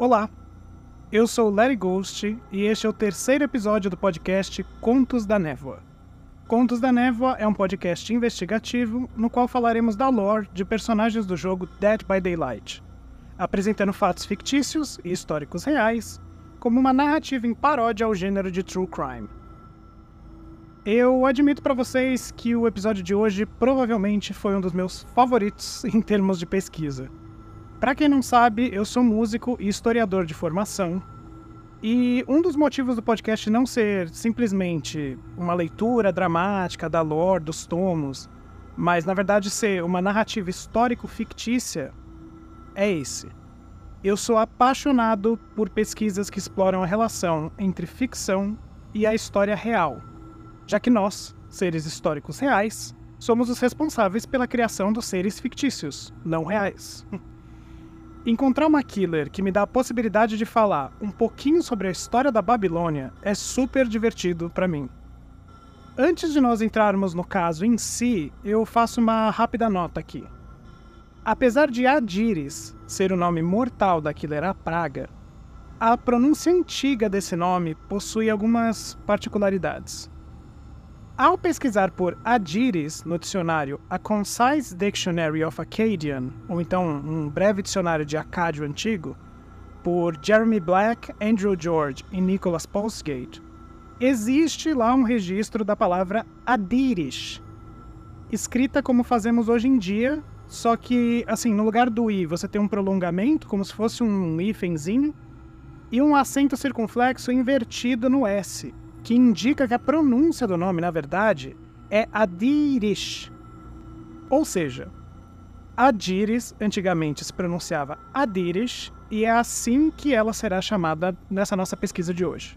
Olá, eu sou Larry Ghost e este é o terceiro episódio do podcast Contos da Névoa. Contos da Névoa é um podcast investigativo no qual falaremos da lore de personagens do jogo Dead by Daylight, apresentando fatos fictícios e históricos reais como uma narrativa em paródia ao gênero de true crime. Eu admito para vocês que o episódio de hoje provavelmente foi um dos meus favoritos em termos de pesquisa. Para quem não sabe, eu sou músico e historiador de formação. E um dos motivos do podcast não ser simplesmente uma leitura dramática da lore dos tomos, mas na verdade ser uma narrativa histórico-fictícia, é esse. Eu sou apaixonado por pesquisas que exploram a relação entre ficção e a história real, já que nós, seres históricos reais, somos os responsáveis pela criação dos seres fictícios, não reais. Encontrar uma killer que me dá a possibilidade de falar um pouquinho sobre a história da Babilônia é super divertido para mim. Antes de nós entrarmos no caso em si, eu faço uma rápida nota aqui. Apesar de Adiris ser o nome mortal da killer a praga, a pronúncia antiga desse nome possui algumas particularidades. Ao pesquisar por Adiris no dicionário A Concise Dictionary of Akkadian, ou então um breve dicionário de acádio antigo, por Jeremy Black, Andrew George e Nicholas Postgate, existe lá um registro da palavra Adirish, escrita como fazemos hoje em dia, só que, assim, no lugar do i você tem um prolongamento, como se fosse um hífenzinho, e um acento circunflexo invertido no S, que indica que a pronúncia do nome, na verdade, é Adirish. Ou seja, Adiris antigamente se pronunciava Adirish e é assim que ela será chamada nessa nossa pesquisa de hoje.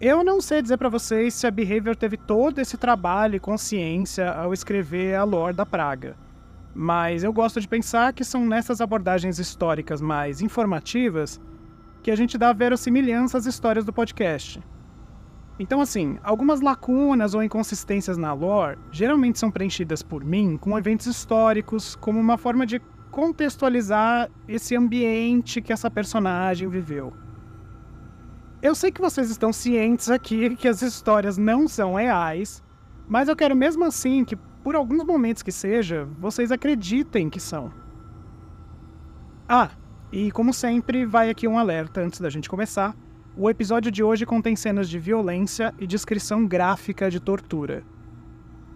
Eu não sei dizer para vocês se a Behavior teve todo esse trabalho e consciência ao escrever a lore da praga, mas eu gosto de pensar que são nessas abordagens históricas mais informativas que a gente dá verossimilhança às histórias do podcast. Então, assim, algumas lacunas ou inconsistências na lore geralmente são preenchidas por mim com eventos históricos, como uma forma de contextualizar esse ambiente que essa personagem viveu. Eu sei que vocês estão cientes aqui que as histórias não são reais, mas eu quero mesmo assim que, por alguns momentos que seja, vocês acreditem que são. Ah, e como sempre, vai aqui um alerta antes da gente começar. O episódio de hoje contém cenas de violência e descrição gráfica de tortura.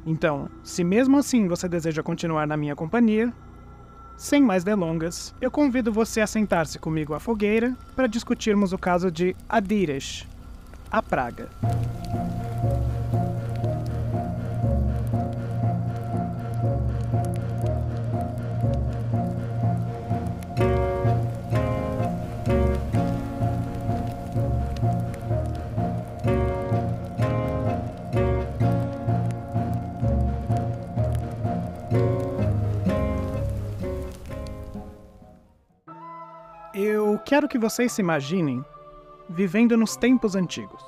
Então, se mesmo assim você deseja continuar na minha companhia, sem mais delongas, eu convido você a sentar-se comigo à fogueira para discutirmos o caso de Adiresh, a praga. Eu quero que vocês se imaginem vivendo nos tempos antigos.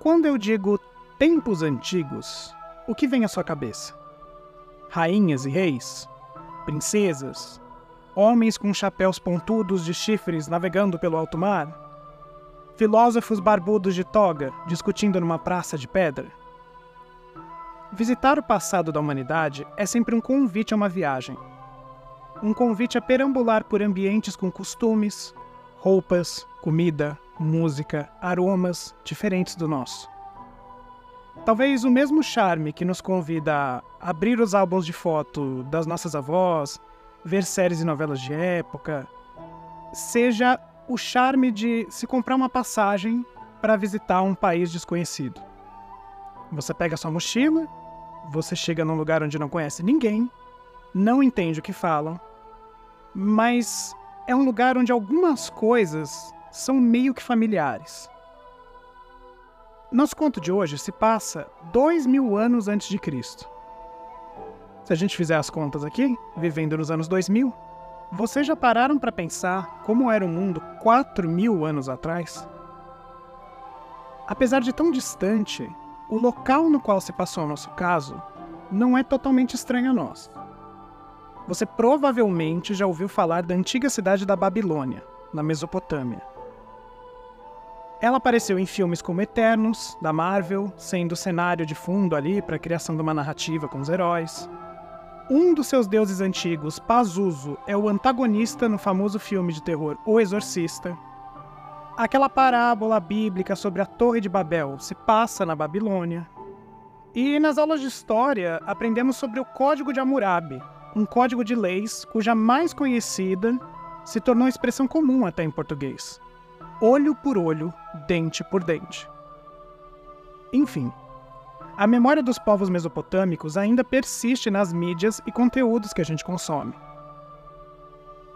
Quando eu digo tempos antigos, o que vem à sua cabeça? Rainhas e reis? Princesas? Homens com chapéus pontudos de chifres navegando pelo alto mar? Filósofos barbudos de toga discutindo numa praça de pedra? Visitar o passado da humanidade é sempre um convite a uma viagem um convite a perambular por ambientes com costumes, roupas, comida, música, aromas diferentes do nosso. Talvez o mesmo charme que nos convida a abrir os álbuns de foto das nossas avós, ver séries e novelas de época, seja o charme de se comprar uma passagem para visitar um país desconhecido. Você pega sua mochila, você chega num lugar onde não conhece ninguém, não entende o que falam, mas é um lugar onde algumas coisas são meio que familiares. Nosso conto de hoje se passa dois mil anos antes de Cristo. Se a gente fizer as contas aqui, vivendo nos anos 2000, vocês já pararam para pensar como era o mundo quatro mil anos atrás? Apesar de tão distante, o local no qual se passou o nosso caso não é totalmente estranho a nós. Você provavelmente já ouviu falar da antiga cidade da Babilônia, na Mesopotâmia. Ela apareceu em filmes como Eternos, da Marvel, sendo cenário de fundo ali para a criação de uma narrativa com os heróis. Um dos seus deuses antigos, Pazuzu, é o antagonista no famoso filme de terror O Exorcista. Aquela parábola bíblica sobre a Torre de Babel se passa na Babilônia. E nas aulas de história aprendemos sobre o Código de Hammurabi, um código de leis cuja mais conhecida se tornou expressão comum até em português: olho por olho, dente por dente. Enfim, a memória dos povos mesopotâmicos ainda persiste nas mídias e conteúdos que a gente consome.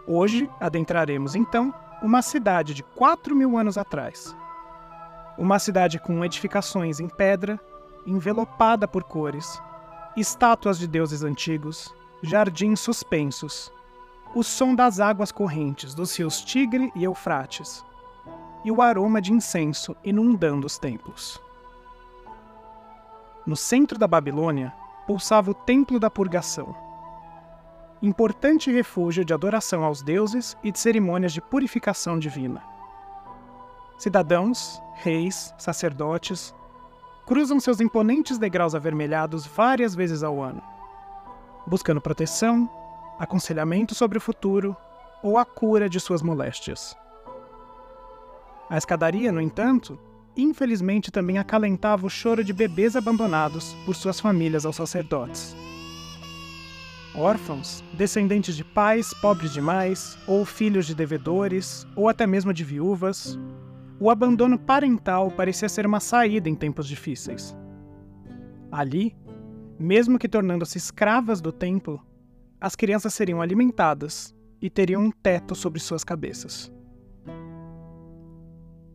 Hoje adentraremos então uma cidade de 4 mil anos atrás. Uma cidade com edificações em pedra, envelopada por cores, estátuas de deuses antigos, jardins suspensos, o som das águas correntes dos rios Tigre e Eufrates, e o aroma de incenso inundando os templos. No centro da Babilônia pulsava o Templo da Purgação, importante refúgio de adoração aos deuses e de cerimônias de purificação divina. Cidadãos, reis, sacerdotes cruzam seus imponentes degraus avermelhados várias vezes ao ano buscando proteção, aconselhamento sobre o futuro ou a cura de suas moléstias. A escadaria, no entanto, infelizmente também acalentava o choro de bebês abandonados por suas famílias aos sacerdotes. Órfãos, descendentes de pais pobres demais, ou filhos de devedores, ou até mesmo de viúvas, o abandono parental parecia ser uma saída em tempos difíceis. Ali, mesmo que tornando-se escravas do templo, as crianças seriam alimentadas e teriam um teto sobre suas cabeças.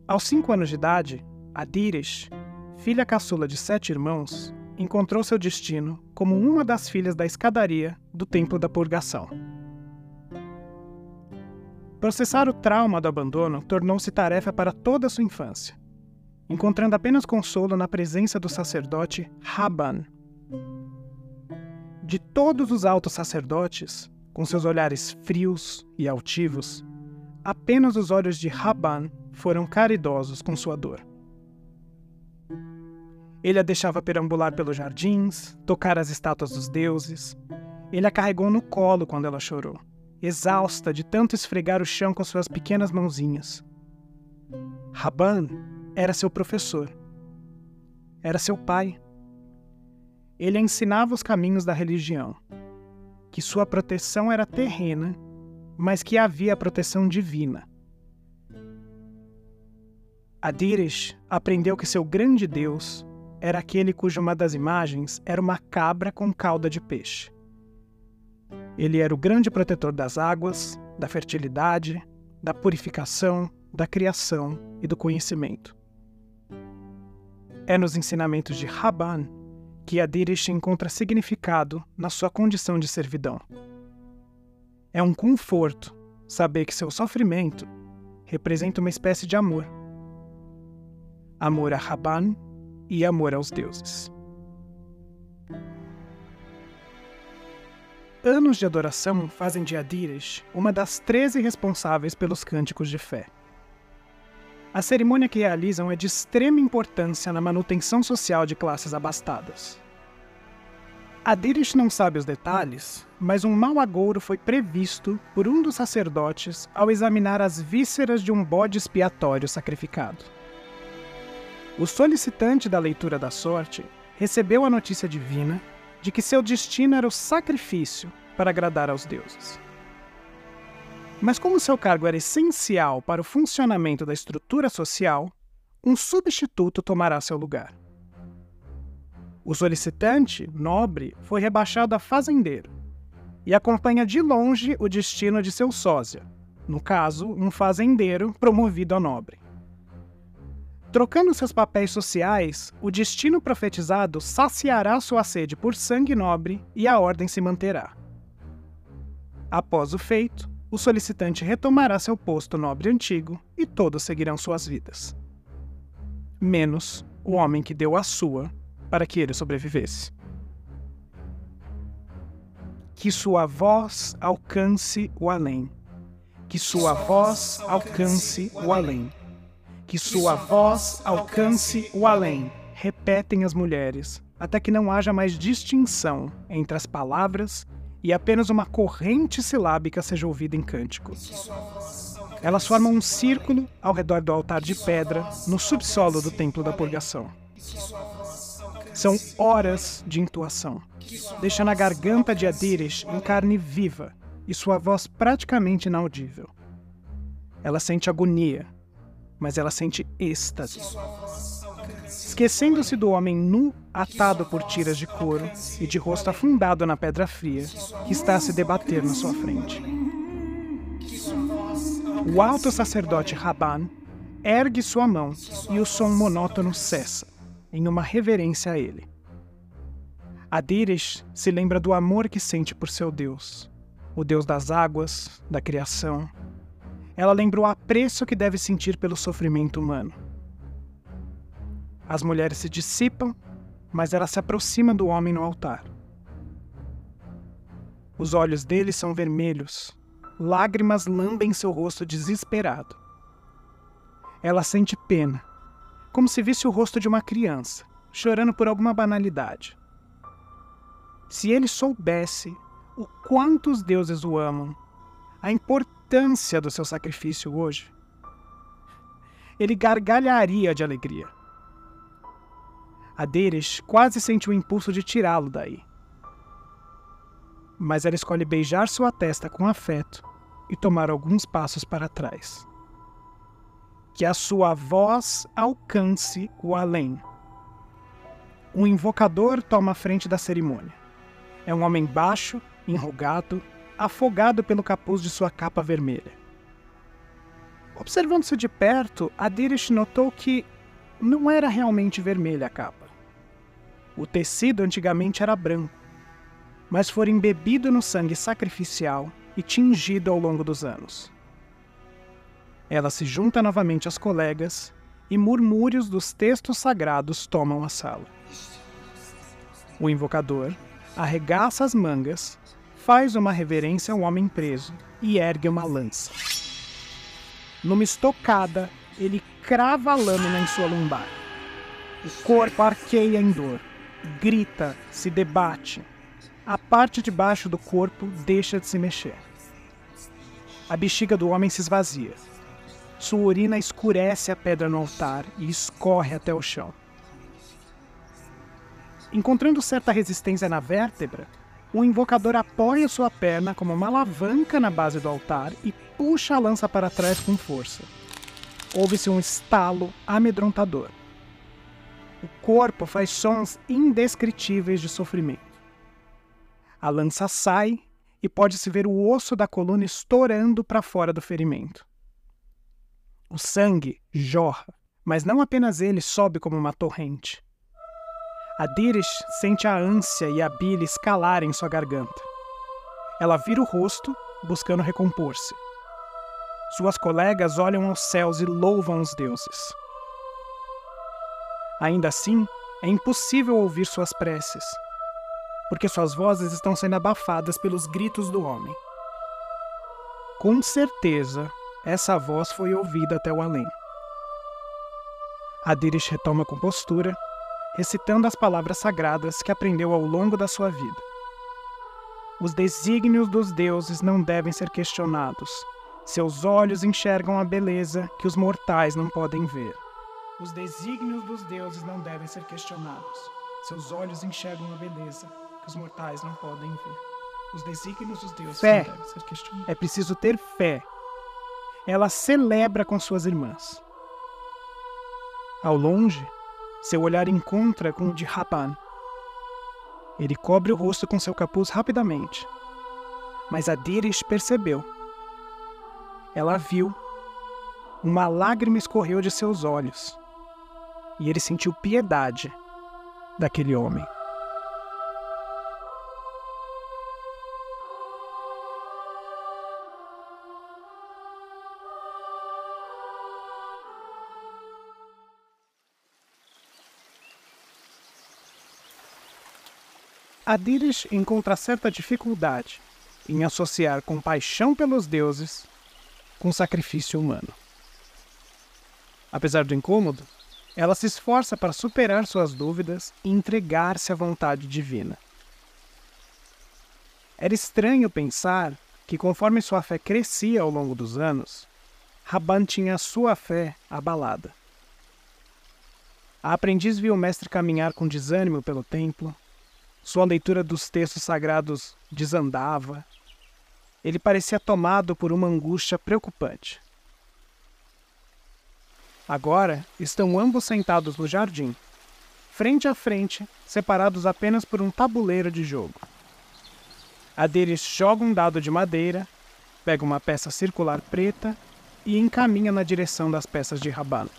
Aos cinco anos de idade, Adires, filha caçula de sete irmãos, encontrou seu destino como uma das filhas da escadaria do Templo da Purgação. Processar o trauma do abandono tornou-se tarefa para toda a sua infância, encontrando apenas consolo na presença do sacerdote Raban, de todos os altos sacerdotes, com seus olhares frios e altivos, apenas os olhos de Raban foram caridosos com sua dor. Ele a deixava perambular pelos jardins, tocar as estátuas dos deuses. Ele a carregou no colo quando ela chorou, exausta de tanto esfregar o chão com suas pequenas mãozinhas. Raban era seu professor. Era seu pai ele ensinava os caminhos da religião, que sua proteção era terrena, mas que havia a proteção divina. Adirish aprendeu que seu grande Deus era aquele cuja uma das imagens era uma cabra com cauda de peixe. Ele era o grande protetor das águas, da fertilidade, da purificação, da criação e do conhecimento. É nos ensinamentos de Raban que Adirish encontra significado na sua condição de servidão. É um conforto saber que seu sofrimento representa uma espécie de amor. Amor a Raban e amor aos deuses. Anos de adoração fazem de Adirish uma das treze responsáveis pelos cânticos de fé. A cerimônia que realizam é de extrema importância na manutenção social de classes abastadas. Adirish não sabe os detalhes, mas um mau agouro foi previsto por um dos sacerdotes ao examinar as vísceras de um bode expiatório sacrificado. O solicitante da leitura da sorte recebeu a notícia divina de que seu destino era o sacrifício para agradar aos deuses. Mas, como seu cargo era essencial para o funcionamento da estrutura social, um substituto tomará seu lugar. O solicitante, nobre, foi rebaixado a fazendeiro e acompanha de longe o destino de seu sósia, no caso, um fazendeiro promovido a nobre. Trocando seus papéis sociais, o destino profetizado saciará sua sede por sangue nobre e a ordem se manterá. Após o feito, o solicitante retomará seu posto nobre antigo e todos seguirão suas vidas. Menos o homem que deu a sua para que ele sobrevivesse. Que sua voz alcance o além. Que sua voz alcance o além. Que sua voz alcance o além. Repetem as mulheres, até que não haja mais distinção entre as palavras e apenas uma corrente silábica seja ouvida em cânticos. Elas formam um círculo ao redor do altar de pedra no subsolo do Templo da Purgação. São horas de intuação, deixando a garganta de Adires em carne viva e sua voz praticamente inaudível. Ela sente agonia, mas ela sente êxtase. Esquecendo-se do homem nu, atado por tiras de couro e de rosto afundado na pedra fria, que está a se debater na sua frente. O alto sacerdote Raban ergue sua mão e o som monótono cessa, em uma reverência a ele. Adires se lembra do amor que sente por seu Deus, o Deus das águas, da criação. Ela lembra o apreço que deve sentir pelo sofrimento humano. As mulheres se dissipam, mas ela se aproxima do homem no altar. Os olhos dele são vermelhos, lágrimas lambem seu rosto desesperado. Ela sente pena, como se visse o rosto de uma criança, chorando por alguma banalidade. Se ele soubesse o quanto os deuses o amam, a importância do seu sacrifício hoje, ele gargalharia de alegria. Aderes quase sente o impulso de tirá-lo daí. Mas ela escolhe beijar sua testa com afeto e tomar alguns passos para trás. Que a sua voz alcance o além. Um invocador toma a frente da cerimônia. É um homem baixo, enrugado, afogado pelo capuz de sua capa vermelha. Observando-se de perto, Adirish notou que não era realmente vermelha a capa. O tecido antigamente era branco, mas fora embebido no sangue sacrificial e tingido ao longo dos anos. Ela se junta novamente às colegas e murmúrios dos textos sagrados tomam a sala. O invocador arregaça as mangas, faz uma reverência ao homem preso e ergue uma lança. Numa estocada, ele crava a lâmina em sua lombar. O corpo arqueia em dor grita, se debate. A parte de baixo do corpo deixa de se mexer. A bexiga do homem se esvazia. Sua urina escurece a pedra no altar e escorre até o chão. Encontrando certa resistência na vértebra, o invocador apoia sua perna como uma alavanca na base do altar e puxa a lança para trás com força. Ouve-se um estalo amedrontador. O corpo faz sons indescritíveis de sofrimento. A lança sai e pode-se ver o osso da coluna estourando para fora do ferimento. O sangue jorra, mas não apenas ele sobe como uma torrente. A Dirish sente a ânsia e a bile escalar em sua garganta. Ela vira o rosto, buscando recompor-se. Suas colegas olham aos céus e louvam os deuses. Ainda assim, é impossível ouvir suas preces, porque suas vozes estão sendo abafadas pelos gritos do homem. Com certeza, essa voz foi ouvida até o além. Adirish retoma a compostura, recitando as palavras sagradas que aprendeu ao longo da sua vida. Os desígnios dos deuses não devem ser questionados. Seus olhos enxergam a beleza que os mortais não podem ver. Os desígnios dos deuses não devem ser questionados. Seus olhos enxergam a beleza que os mortais não podem ver. Os desígnios dos deuses fé. não devem ser questionados. É preciso ter fé. Ela celebra com suas irmãs. Ao longe, seu olhar encontra com o de Raban. Ele cobre o rosto com seu capuz rapidamente. Mas a Dirish percebeu. Ela viu. Uma lágrima escorreu de seus olhos e ele sentiu piedade daquele homem. Adirish encontra certa dificuldade em associar compaixão pelos deuses com sacrifício humano. Apesar do incômodo, ela se esforça para superar suas dúvidas e entregar-se à vontade divina. Era estranho pensar que, conforme sua fé crescia ao longo dos anos, Raban tinha sua fé abalada. A aprendiz viu o mestre caminhar com desânimo pelo templo, sua leitura dos textos sagrados desandava, ele parecia tomado por uma angústia preocupante. Agora estão ambos sentados no jardim, frente a frente, separados apenas por um tabuleiro de jogo. Aderes joga um dado de madeira, pega uma peça circular preta e encaminha na direção das peças de rabano.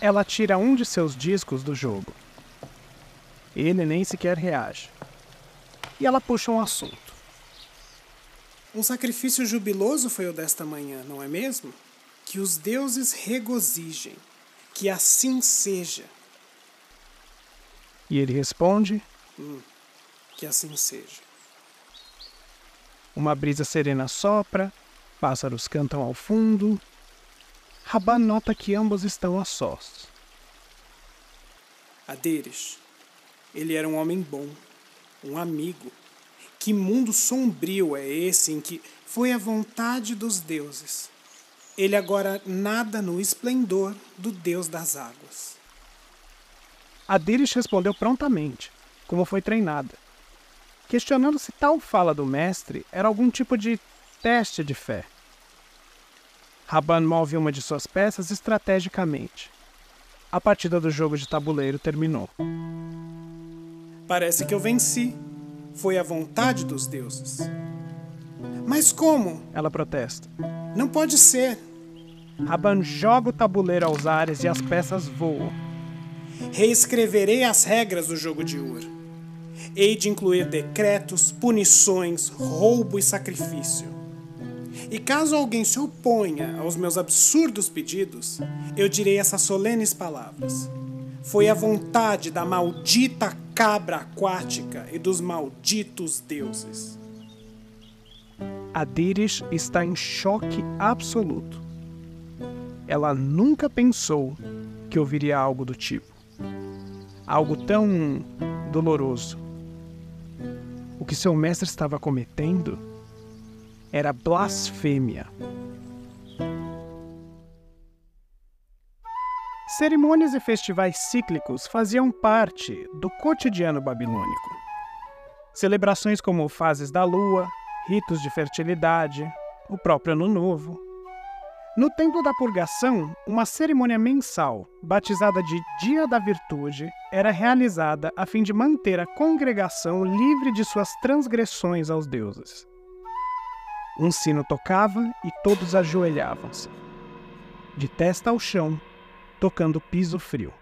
Ela tira um de seus discos do jogo. Ele nem sequer reage. E ela puxa um assunto. Um sacrifício jubiloso foi o desta manhã, não é mesmo? Que os deuses regozijem, que assim seja. E ele responde: hum, Que assim seja. Uma brisa serena sopra, pássaros cantam ao fundo. Rabá nota que ambos estão a sós. Aderes, ele era um homem bom, um amigo que mundo sombrio é esse em que foi a vontade dos deuses? Ele agora nada no esplendor do Deus das águas. Adirish respondeu prontamente, como foi treinada, questionando se tal fala do mestre era algum tipo de teste de fé. Raban move uma de suas peças estrategicamente. A partida do jogo de tabuleiro terminou. Parece que eu venci, foi a vontade dos deuses. Mas como? Ela protesta. Não pode ser. Raban joga o tabuleiro aos ares e as peças voam. Reescreverei as regras do jogo de Ur. Hei de incluir decretos, punições, roubo e sacrifício. E caso alguém se oponha aos meus absurdos pedidos, eu direi essas solenes palavras. Foi a vontade da maldita cabra aquática e dos malditos deuses. Adirish está em choque absoluto. Ela nunca pensou que ouviria algo do tipo. Algo tão doloroso. O que seu mestre estava cometendo era blasfêmia. Cerimônias e festivais cíclicos faziam parte do cotidiano babilônico. Celebrações como fases da lua, ritos de fertilidade, o próprio Ano Novo. No Templo da Purgação, uma cerimônia mensal, batizada de Dia da Virtude, era realizada a fim de manter a congregação livre de suas transgressões aos deuses. Um sino tocava e todos ajoelhavam-se. De testa ao chão, tocando piso frio.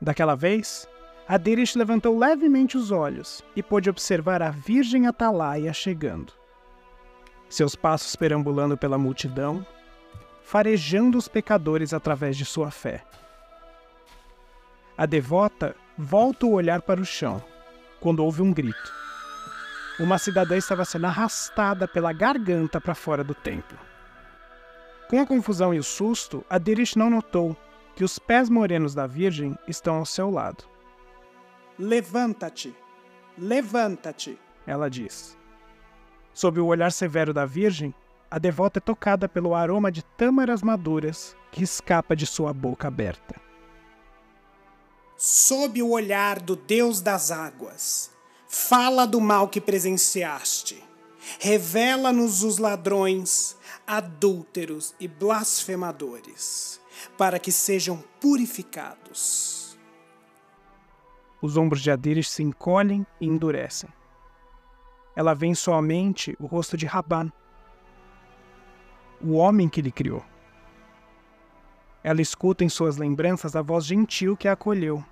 Daquela vez, Adirish levantou levemente os olhos e pôde observar a Virgem Atalaia chegando. Seus passos perambulando pela multidão, farejando os pecadores através de sua fé. A devota volta o olhar para o chão, quando ouve um grito. Uma cidadã estava sendo arrastada pela garganta para fora do templo. Com a confusão e o susto, Adirish não notou que os pés morenos da Virgem estão ao seu lado. Levanta-te! Levanta-te! Ela diz. Sob o olhar severo da Virgem, a devota é tocada pelo aroma de tâmaras maduras que escapa de sua boca aberta. Sob o olhar do Deus das águas, fala do mal que presenciaste. Revela-nos os ladrões, adúlteros e blasfemadores, para que sejam purificados. Os ombros de Adires se encolhem e endurecem. Ela vê somente o rosto de Raban, o homem que lhe criou. Ela escuta em suas lembranças a voz gentil que a acolheu,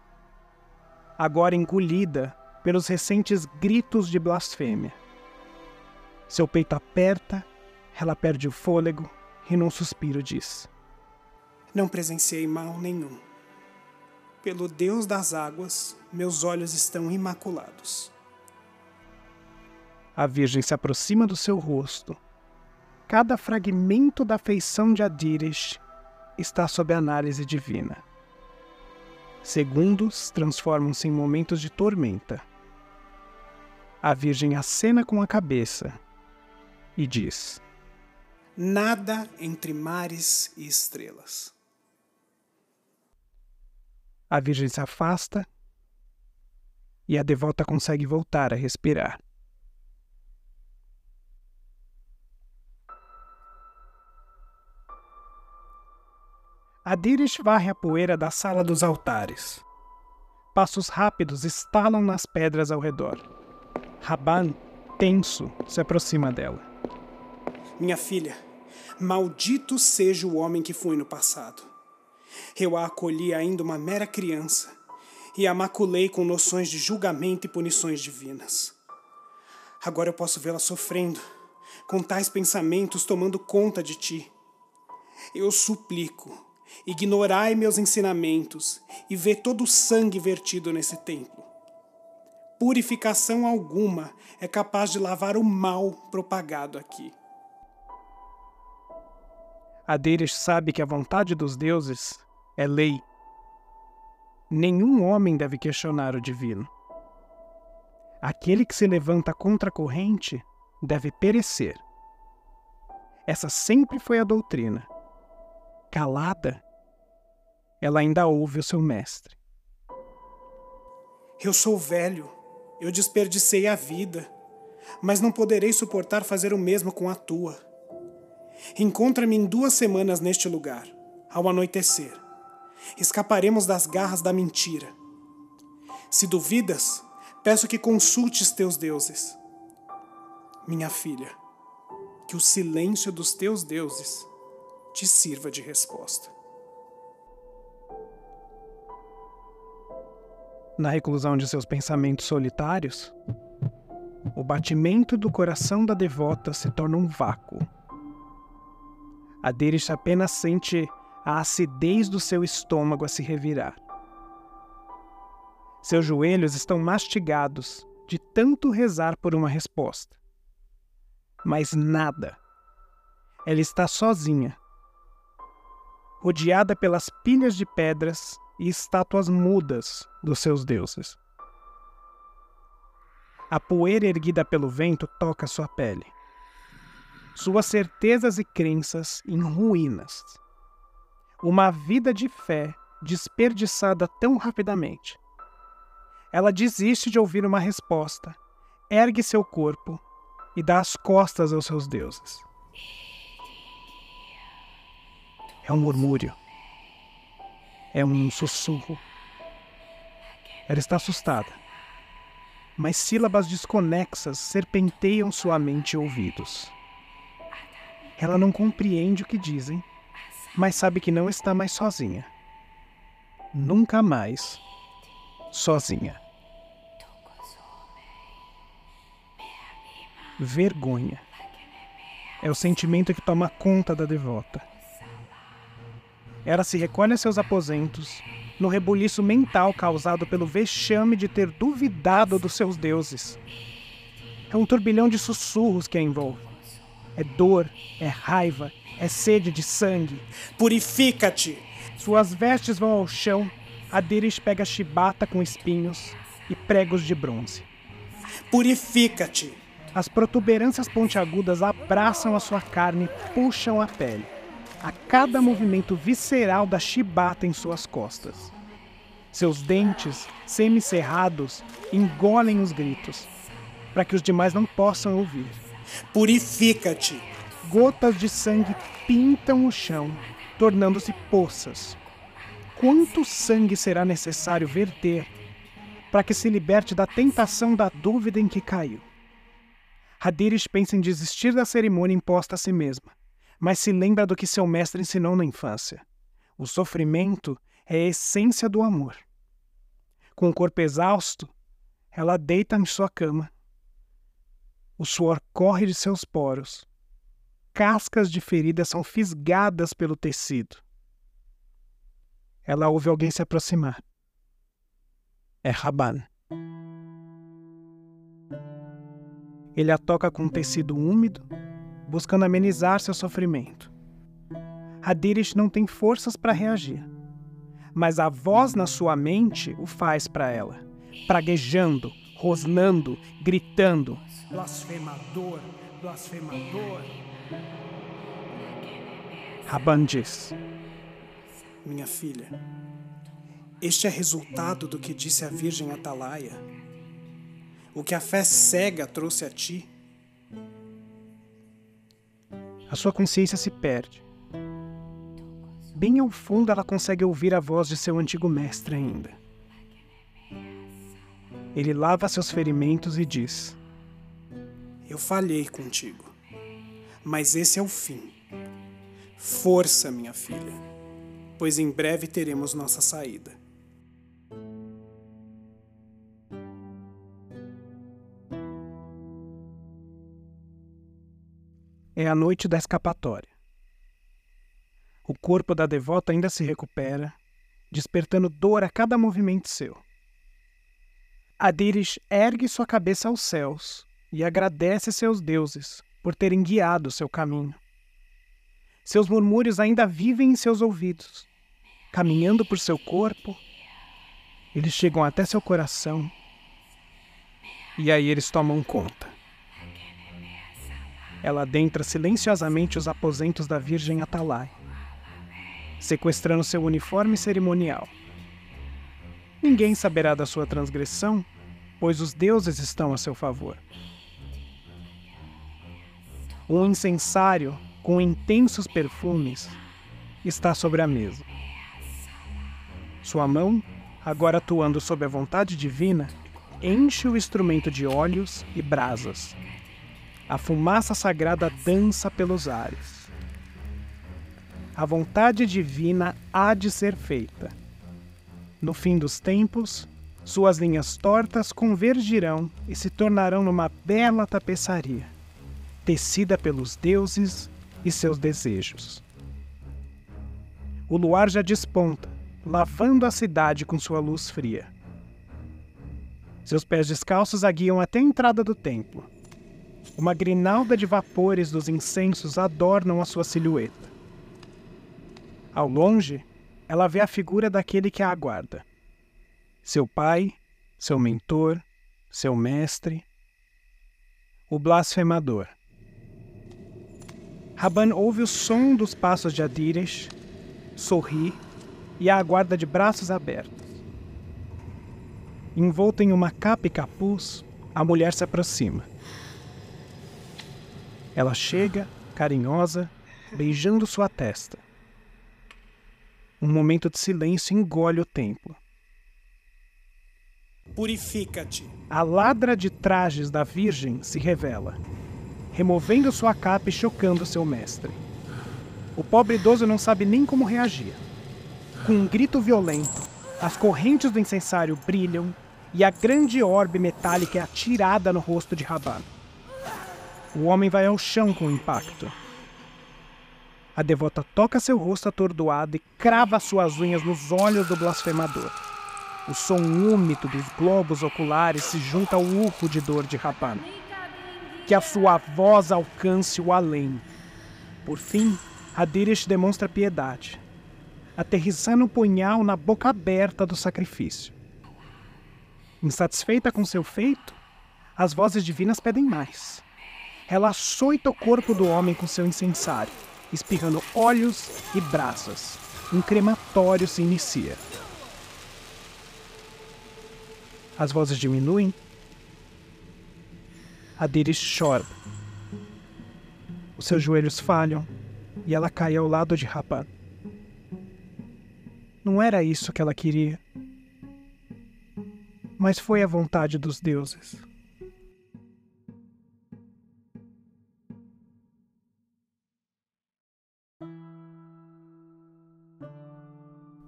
agora engolida pelos recentes gritos de blasfêmia. Seu peito aperta, ela perde o fôlego e num suspiro diz: Não presenciei mal nenhum. Pelo Deus das águas, meus olhos estão imaculados. A Virgem se aproxima do seu rosto. Cada fragmento da feição de Adires está sob análise divina. Segundos transformam-se em momentos de tormenta. A Virgem acena com a cabeça e diz: Nada entre mares e estrelas. A Virgem se afasta e a devota consegue voltar a respirar. Adirish varre a poeira da sala dos altares. Passos rápidos estalam nas pedras ao redor. Raban, tenso, se aproxima dela. Minha filha, maldito seja o homem que fui no passado. Eu a acolhi ainda uma mera criança e a maculei com noções de julgamento e punições divinas. Agora eu posso vê-la sofrendo, com tais pensamentos tomando conta de ti. Eu suplico, ignorai meus ensinamentos e vê todo o sangue vertido nesse templo. Purificação alguma é capaz de lavar o mal propagado aqui. Adeiras sabe que a vontade dos deuses é lei. Nenhum homem deve questionar o divino. Aquele que se levanta contra a corrente deve perecer. Essa sempre foi a doutrina. Calada, ela ainda ouve o seu mestre. Eu sou velho, eu desperdicei a vida, mas não poderei suportar fazer o mesmo com a tua. Encontra-me em duas semanas neste lugar, ao anoitecer escaparemos das garras da mentira. Se duvidas, peço que consultes teus deuses. Minha filha, que o silêncio dos teus deuses te sirva de resposta. Na reclusão de seus pensamentos solitários, o batimento do coração da devota se torna um vácuo. A Derish apenas sente a acidez do seu estômago a se revirar. Seus joelhos estão mastigados de tanto rezar por uma resposta. Mas nada. Ela está sozinha, rodeada pelas pilhas de pedras e estátuas mudas dos seus deuses. A poeira erguida pelo vento toca sua pele. Suas certezas e crenças em ruínas uma vida de fé desperdiçada tão rapidamente. Ela desiste de ouvir uma resposta, ergue seu corpo e dá as costas aos seus deuses. É um murmúrio. É um sussurro. Ela está assustada. Mas sílabas desconexas serpenteiam sua mente e ouvidos. Ela não compreende o que dizem mas sabe que não está mais sozinha. Nunca mais sozinha. Vergonha é o sentimento que toma conta da devota. Ela se recolhe a seus aposentos, no rebuliço mental causado pelo vexame de ter duvidado dos seus deuses. É um turbilhão de sussurros que a envolve. É dor, é raiva, é sede de sangue. Purifica-te! Suas vestes vão ao chão, Adires pega chibata com espinhos e pregos de bronze. Purifica-te! As protuberâncias pontiagudas abraçam a sua carne e puxam a pele, a cada movimento visceral da chibata em suas costas. Seus dentes, semicerrados, engolem os gritos, para que os demais não possam ouvir. Purifica-te! Gotas de sangue pintam o chão, tornando-se poças. Quanto sangue será necessário verter para que se liberte da tentação da dúvida em que caiu? Hadiris pensa em desistir da cerimônia imposta a si mesma, mas se lembra do que seu mestre ensinou na infância. O sofrimento é a essência do amor. Com o corpo exausto, ela deita em sua cama. O suor corre de seus poros cascas de feridas são fisgadas pelo tecido. Ela ouve alguém se aproximar. é Raban. Ele a toca com um tecido úmido, buscando amenizar seu sofrimento. Hadirish não tem forças para reagir, mas a voz na sua mente o faz para ela, praguejando, rosnando, gritando: Blasfemador, blasfemador. Raban diz: Minha filha, este é resultado do que disse a Virgem Atalaia. O que a fé cega trouxe a ti. A sua consciência se perde. Bem ao fundo, ela consegue ouvir a voz de seu antigo mestre ainda. Ele lava seus ferimentos e diz: Eu falhei contigo, mas esse é o fim. Força, minha filha, pois em breve teremos nossa saída. É a noite da escapatória. O corpo da devota ainda se recupera, despertando dor a cada movimento seu. Adires ergue sua cabeça aos céus e agradece seus deuses por terem guiado seu caminho. Seus murmúrios ainda vivem em seus ouvidos. Caminhando por seu corpo, eles chegam até seu coração e aí eles tomam conta. Ela adentra silenciosamente os aposentos da Virgem Atalai, sequestrando seu uniforme cerimonial. Ninguém saberá da sua transgressão, pois os deuses estão a seu favor. Um incensário com intensos perfumes está sobre a mesa. Sua mão, agora atuando sob a vontade divina, enche o instrumento de óleos e brasas, a fumaça sagrada dança pelos ares. A vontade divina há de ser feita. No fim dos tempos, suas linhas tortas convergirão e se tornarão numa bela tapeçaria, tecida pelos deuses e seus desejos. O luar já desponta, lavando a cidade com sua luz fria. Seus pés descalços a guiam até a entrada do templo, uma grinalda de vapores dos incensos adornam a sua silhueta. Ao longe, ela vê a figura daquele que a aguarda. Seu pai, seu mentor, seu mestre, o blasfemador. Raban ouve o som dos passos de Adires, sorri e a aguarda de braços abertos. Envolta em uma capa e capuz, a mulher se aproxima. Ela chega, carinhosa, beijando sua testa. Um momento de silêncio engole o templo. Purifica-te. A ladra de trajes da Virgem se revela, removendo sua capa e chocando seu mestre. O pobre idoso não sabe nem como reagir. Com um grito violento, as correntes do incensário brilham e a grande orbe metálica é atirada no rosto de Raban. O homem vai ao chão com o impacto. A devota toca seu rosto atordoado e crava suas unhas nos olhos do blasfemador. O som úmido dos globos oculares se junta ao urro de dor de Raban. Que a sua voz alcance o além. Por fim, Hadirish demonstra piedade, aterrissando o punhal na boca aberta do sacrifício. Insatisfeita com seu feito, as vozes divinas pedem mais. Ela açoita o corpo do homem com seu incensário, espirrando olhos e brasas. Um crematório se inicia. As vozes diminuem. Adiris chora. Os seus joelhos falham e ela cai ao lado de Rapan. Não era isso que ela queria, mas foi a vontade dos deuses.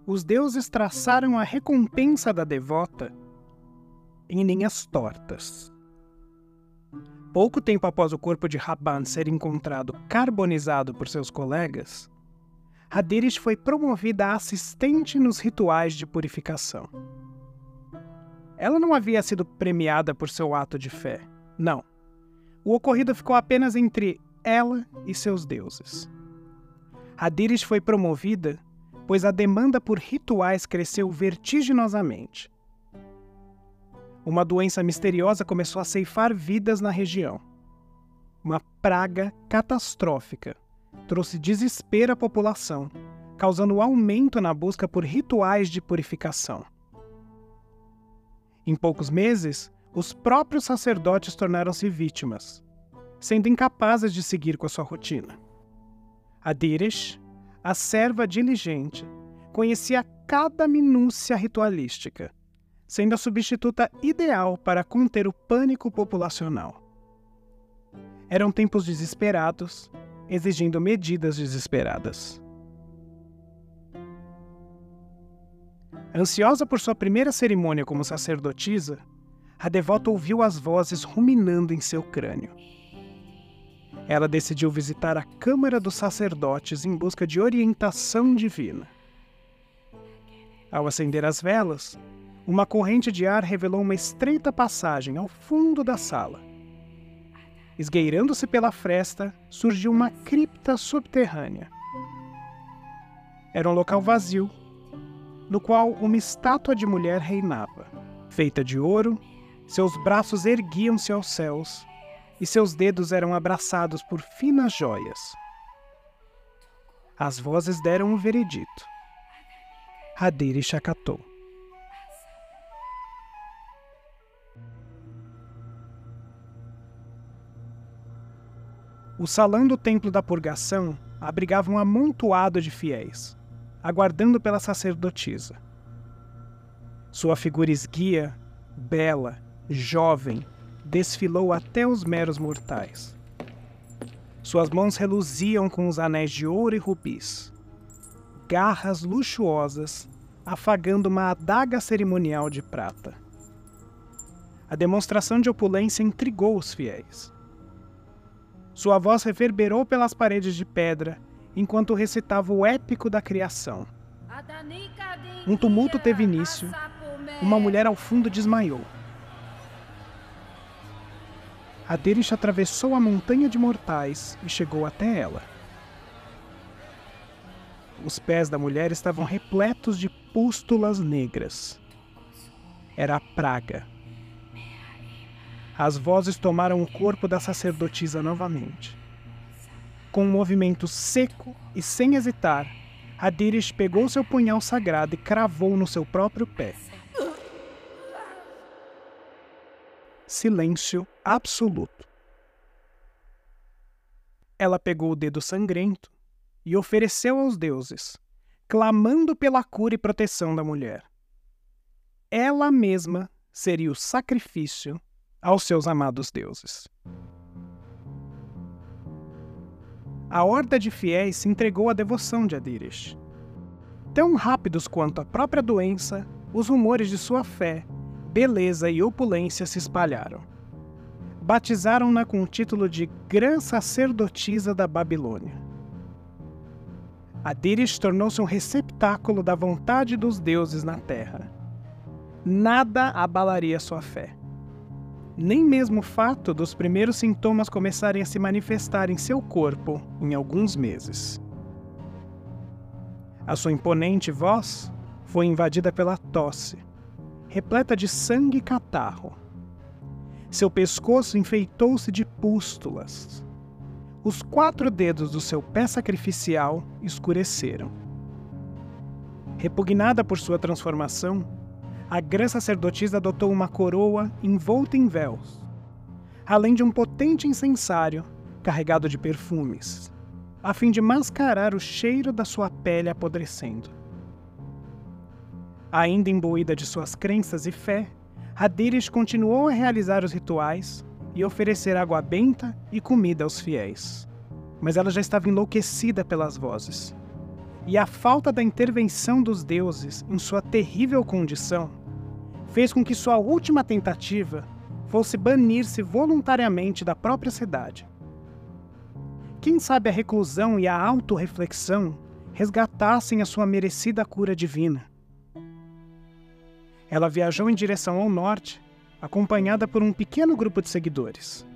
Os deuses traçaram a recompensa da devota em linhas tortas. Pouco tempo após o corpo de Raban ser encontrado carbonizado por seus colegas, Hadirish foi promovida a assistente nos rituais de purificação. Ela não havia sido premiada por seu ato de fé. Não. O ocorrido ficou apenas entre ela e seus deuses. Hadiris foi promovida pois a demanda por rituais cresceu vertiginosamente. Uma doença misteriosa começou a ceifar vidas na região. Uma praga catastrófica trouxe desespero à população, causando aumento na busca por rituais de purificação. Em poucos meses, os próprios sacerdotes tornaram-se vítimas, sendo incapazes de seguir com a sua rotina. Adires, a serva diligente, conhecia cada minúcia ritualística, sendo a substituta ideal para conter o pânico populacional. Eram tempos desesperados, exigindo medidas desesperadas. Ansiosa por sua primeira cerimônia como sacerdotisa, a devota ouviu as vozes ruminando em seu crânio ela decidiu visitar a Câmara dos Sacerdotes em busca de orientação divina. Ao acender as velas, uma corrente de ar revelou uma estreita passagem ao fundo da sala. Esgueirando-se pela fresta, surgiu uma cripta subterrânea. Era um local vazio, no qual uma estátua de mulher reinava. Feita de ouro, seus braços erguiam-se aos céus e seus dedos eram abraçados por finas joias. As vozes deram o veredito. Hadiri chacatou. O salão do Templo da Purgação abrigava um amontoado de fiéis, aguardando pela sacerdotisa. Sua figura esguia, bela, jovem, desfilou até os meros mortais. Suas mãos reluziam com os anéis de ouro e rubis, garras luxuosas afagando uma adaga cerimonial de prata. A demonstração de opulência intrigou os fiéis. Sua voz reverberou pelas paredes de pedra enquanto recitava o épico da criação. Um tumulto teve início. Uma mulher ao fundo desmaiou. Aderish atravessou a montanha de mortais e chegou até ela. Os pés da mulher estavam repletos de pústulas negras. Era a praga. As vozes tomaram o corpo da sacerdotisa novamente. Com um movimento seco e sem hesitar, Adirish pegou seu punhal sagrado e cravou no seu próprio pé. Silêncio absoluto. Ela pegou o dedo sangrento e ofereceu aos deuses, clamando pela cura e proteção da mulher. Ela mesma seria o sacrifício aos seus amados deuses. A horda de fiéis se entregou à devoção de Adirish. Tão rápidos quanto a própria doença, os rumores de sua fé beleza e opulência se espalharam. Batizaram-na com o título de Gran Sacerdotisa da Babilônia. Adires tornou-se um receptáculo da vontade dos deuses na terra. Nada abalaria sua fé. Nem mesmo o fato dos primeiros sintomas começarem a se manifestar em seu corpo em alguns meses. A sua imponente voz foi invadida pela tosse, repleta de sangue e catarro. Seu pescoço enfeitou-se de pústulas. Os quatro dedos do seu pé sacrificial escureceram. Repugnada por sua transformação, a grã sacerdotisa adotou uma coroa envolta em véus, além de um potente incensário carregado de perfumes, a fim de mascarar o cheiro da sua pele apodrecendo. Ainda imbuída de suas crenças e fé, Hadirish continuou a realizar os rituais e oferecer água benta e comida aos fiéis. Mas ela já estava enlouquecida pelas vozes. E a falta da intervenção dos deuses em sua terrível condição fez com que sua última tentativa fosse banir-se voluntariamente da própria cidade. Quem sabe a reclusão e a autorreflexão resgatassem a sua merecida cura divina ela viajou em direção ao norte, acompanhada por um pequeno grupo de seguidores.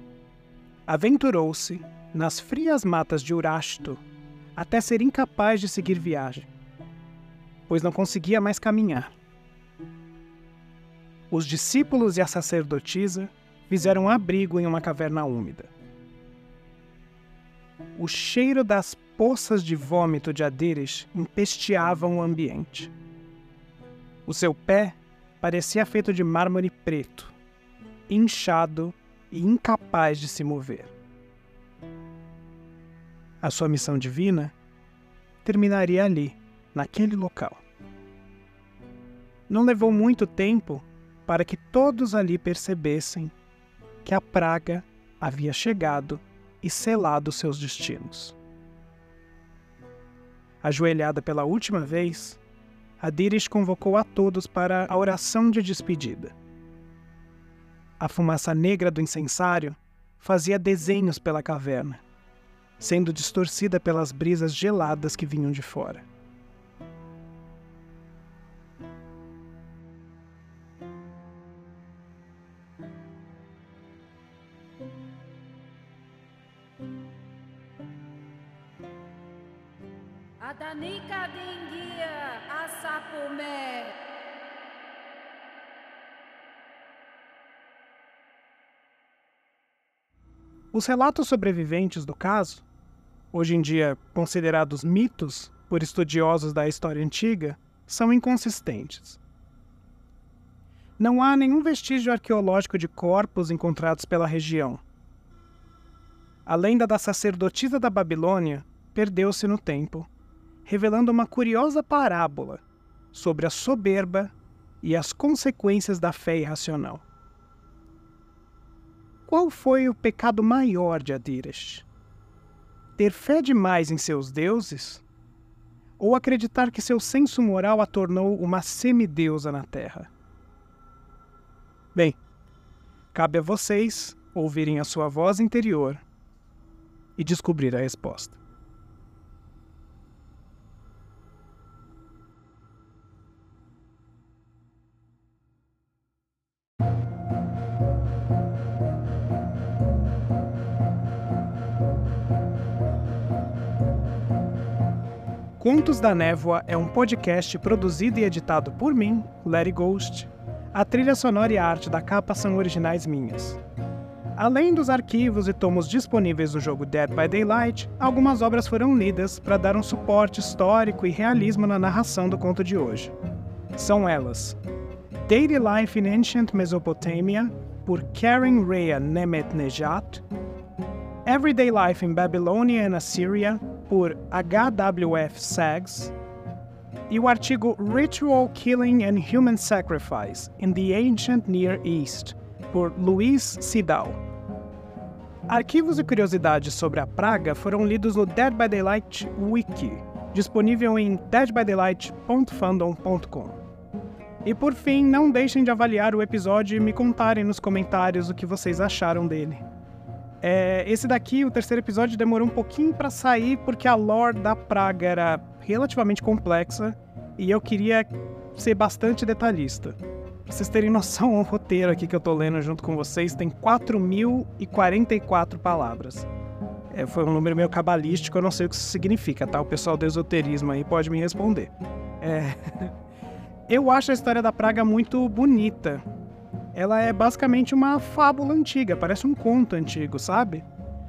Aventurou-se nas frias matas de Urasto até ser incapaz de seguir viagem, pois não conseguia mais caminhar. Os discípulos e a sacerdotisa fizeram abrigo em uma caverna úmida. O cheiro das poças de vômito de Adires empesteavam o ambiente. O seu pé parecia feito de mármore preto, inchado e incapaz de se mover. A sua missão divina terminaria ali, naquele local. Não levou muito tempo para que todos ali percebessem que a praga havia chegado e selado seus destinos. Ajoelhada pela última vez, Adires convocou a todos para a oração de despedida. A fumaça negra do incensário fazia desenhos pela caverna, sendo distorcida pelas brisas geladas que vinham de fora. Adanika dingia asapumé. Os relatos sobreviventes do caso, hoje em dia considerados mitos por estudiosos da história antiga, são inconsistentes. Não há nenhum vestígio arqueológico de corpos encontrados pela região. A lenda da sacerdotisa da Babilônia perdeu-se no tempo revelando uma curiosa parábola sobre a soberba e as consequências da fé irracional. Qual foi o pecado maior de Adiras? Ter fé demais em seus deuses? Ou acreditar que seu senso moral a tornou uma semideusa na Terra? Bem, cabe a vocês ouvirem a sua voz interior e descobrir a resposta. Contos da Névoa é um podcast produzido e editado por mim, Larry Ghost. A trilha sonora e a arte da capa são originais minhas. Além dos arquivos e tomos disponíveis do jogo Dead by Daylight, algumas obras foram lidas para dar um suporte histórico e realismo na narração do conto de hoje. São elas: Daily Life in Ancient Mesopotamia, por Karen Rea Nemet Nejat, Everyday Life in Babylonia and Assyria, por HWF Sags, e o artigo Ritual Killing and Human Sacrifice in the Ancient Near East, por Luiz Sidal. Arquivos e curiosidades sobre a praga foram lidos no Dead by Daylight Wiki, disponível em deadbydaylight.fandom.com. E por fim, não deixem de avaliar o episódio e me contarem nos comentários o que vocês acharam dele. É, esse daqui, o terceiro episódio, demorou um pouquinho para sair porque a lore da praga era relativamente complexa e eu queria ser bastante detalhista. Pra vocês terem noção, o roteiro aqui que eu tô lendo junto com vocês tem 4.044 palavras. É, foi um número meio cabalístico, eu não sei o que isso significa, tá? O pessoal do esoterismo aí pode me responder. É... Eu acho a história da praga muito bonita ela é basicamente uma fábula antiga, parece um conto antigo, sabe?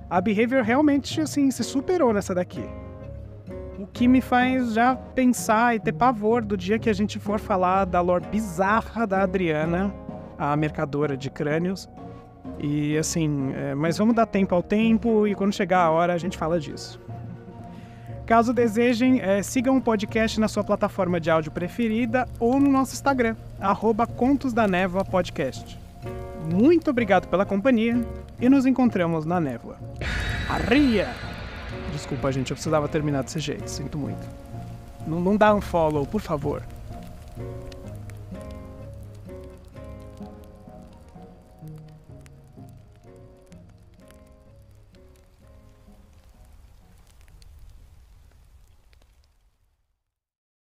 A Behavior realmente, assim, se superou nessa daqui. O que me faz já pensar e ter pavor do dia que a gente for falar da lore bizarra da Adriana, a mercadora de crânios. E assim, é, mas vamos dar tempo ao tempo e quando chegar a hora a gente fala disso. Caso desejem, é, sigam o podcast na sua plataforma de áudio preferida ou no nosso Instagram, arroba Contos da Névoa Podcast. Muito obrigado pela companhia e nos encontramos na névoa. Arria! Desculpa, gente, eu precisava terminar desse jeito, sinto muito. Não, não dá um follow, por favor.